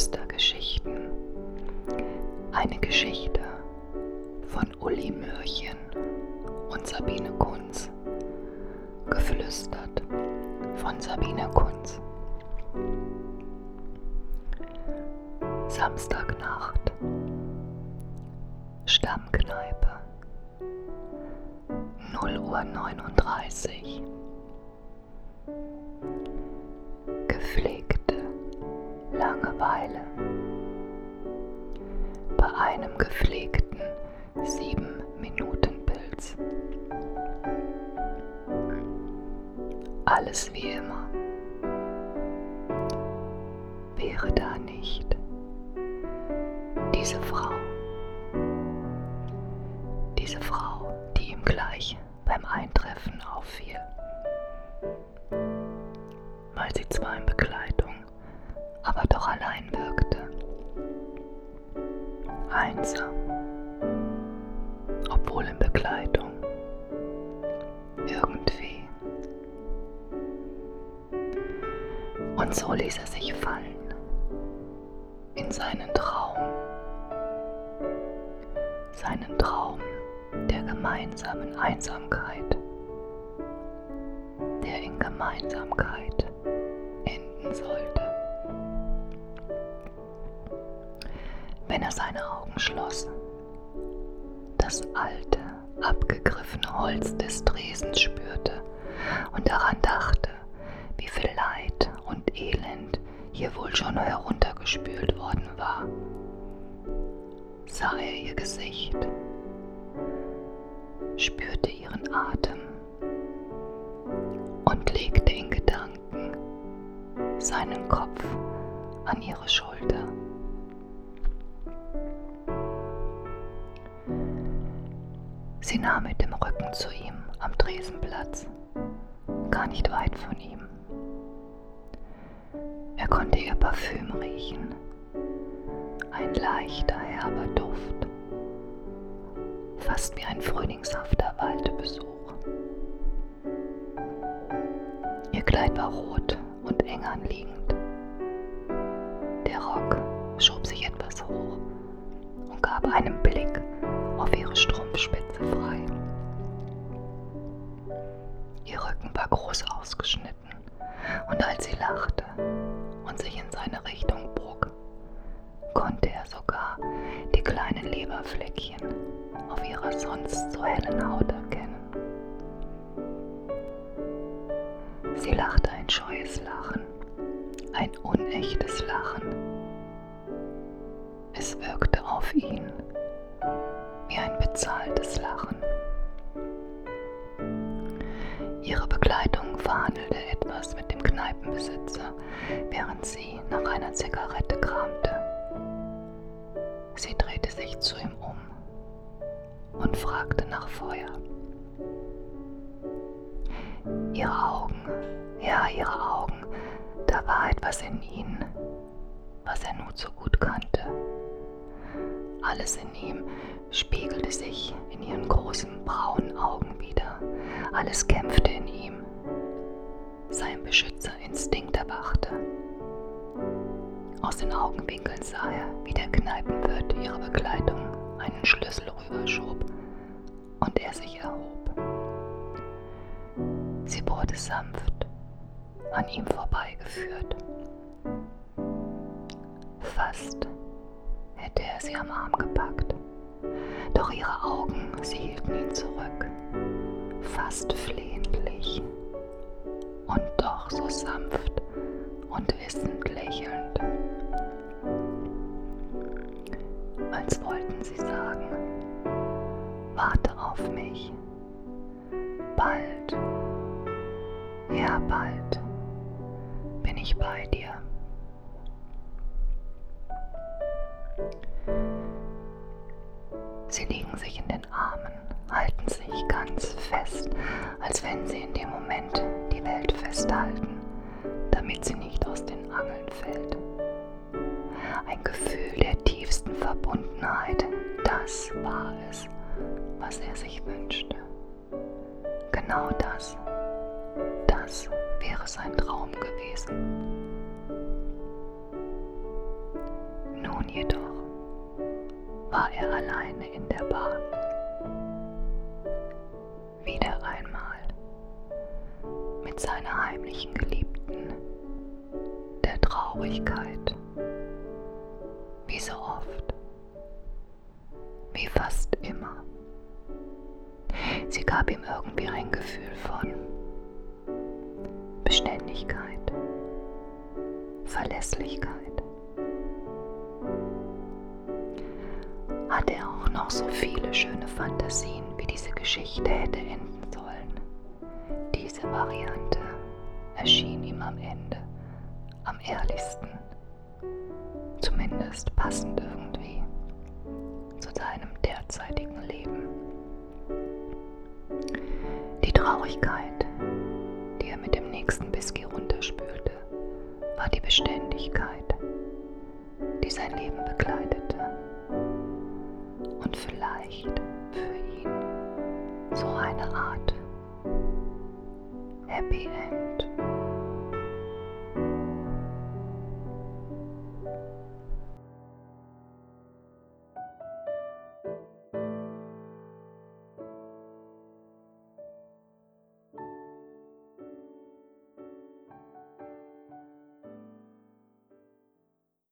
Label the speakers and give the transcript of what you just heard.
Speaker 1: Geflüstergeschichten. Eine Geschichte von Uli Mörchen und Sabine Kunz. Geflüstert von Sabine Kunz. Samstagnacht. Stammkneipe. 0 Uhr 39. Langeweile. Bei einem gepflegten 7-Minuten-Pilz. Alles wie immer. Wäre da nicht diese Frau. Diese Frau, die ihm gleich beim Eintreffen auffiel. Weil sie zwar in Begleitung, aber doch allein wirkte. Einsam, obwohl in Begleitung. Irgendwie. Und so ließ er sich fallen in seinen Traum. Seinen Traum der gemeinsamen Einsamkeit, der in Gemeinsamkeit enden sollte. Wenn er seine Augen schloss, das alte, abgegriffene Holz des Dresens spürte und daran dachte, wie viel Leid und Elend hier wohl schon heruntergespült worden war, sah er ihr Gesicht, spürte ihren Atem und legte in Gedanken seinen Kopf an ihre Schulter. Sie nahm mit dem Rücken zu ihm am Tresenplatz, gar nicht weit von ihm. Er konnte ihr Parfüm riechen, ein leichter, herber Duft, fast wie ein frühlingshafter Waldbesuch. Ihr Kleid war rot und eng anliegend. Der Rock schob sich etwas hoch und gab einen Blick auf ihre Strumpfspitze ausgeschnitten und als sie lachte und sich in seine Richtung bog, konnte er sogar die kleinen Leberfleckchen auf ihrer sonst so hellen Haut erkennen. Sie lachte ein scheues Lachen, ein unechtes Lachen. Es wirkte auf ihn verhandelte etwas mit dem Kneipenbesitzer, während sie nach einer Zigarette kramte. Sie drehte sich zu ihm um und fragte nach Feuer. Ihre Augen, ja, ihre Augen, da war etwas in ihnen, was er nur zu gut kannte. Alles in ihm spiegelte sich in ihren großen braunen Augen wieder. Alles kämpfte in ihm. Beschützerinstinkt erwachte. Aus den Augenwinkeln sah er, wie der Kneipenwirt ihre Begleitung einen Schlüssel rüberschob und er sich erhob. Sie wurde sanft an ihm vorbeigeführt. Fast hätte er sie am Arm gepackt, doch ihre Augen, sie hielten ihn zurück, fast flehentlich und doch so sanft und wissend lächelnd, als wollten sie sagen, warte auf mich, bald, ja bald bin ich bei dir. festhalten, damit sie nicht aus den Angeln fällt. Ein Gefühl der tiefsten Verbundenheit, das war es, was er sich wünschte. Genau das, das wäre sein Traum gewesen. Nun jedoch war er alleine in der Bahn. Seiner heimlichen Geliebten, der Traurigkeit, wie so oft, wie fast immer. Sie gab ihm irgendwie ein Gefühl von Beständigkeit, Verlässlichkeit. Hat er auch noch so viele schöne Fantasien, wie diese Geschichte hätte enden. Diese Variante erschien ihm am Ende am ehrlichsten, zumindest passend irgendwie zu seinem derzeitigen Leben. Die Traurigkeit, die er mit dem nächsten Whisky runterspülte, war die Beständigkeit, die sein Leben begleitete und vielleicht für ihn so eine Art Happy End.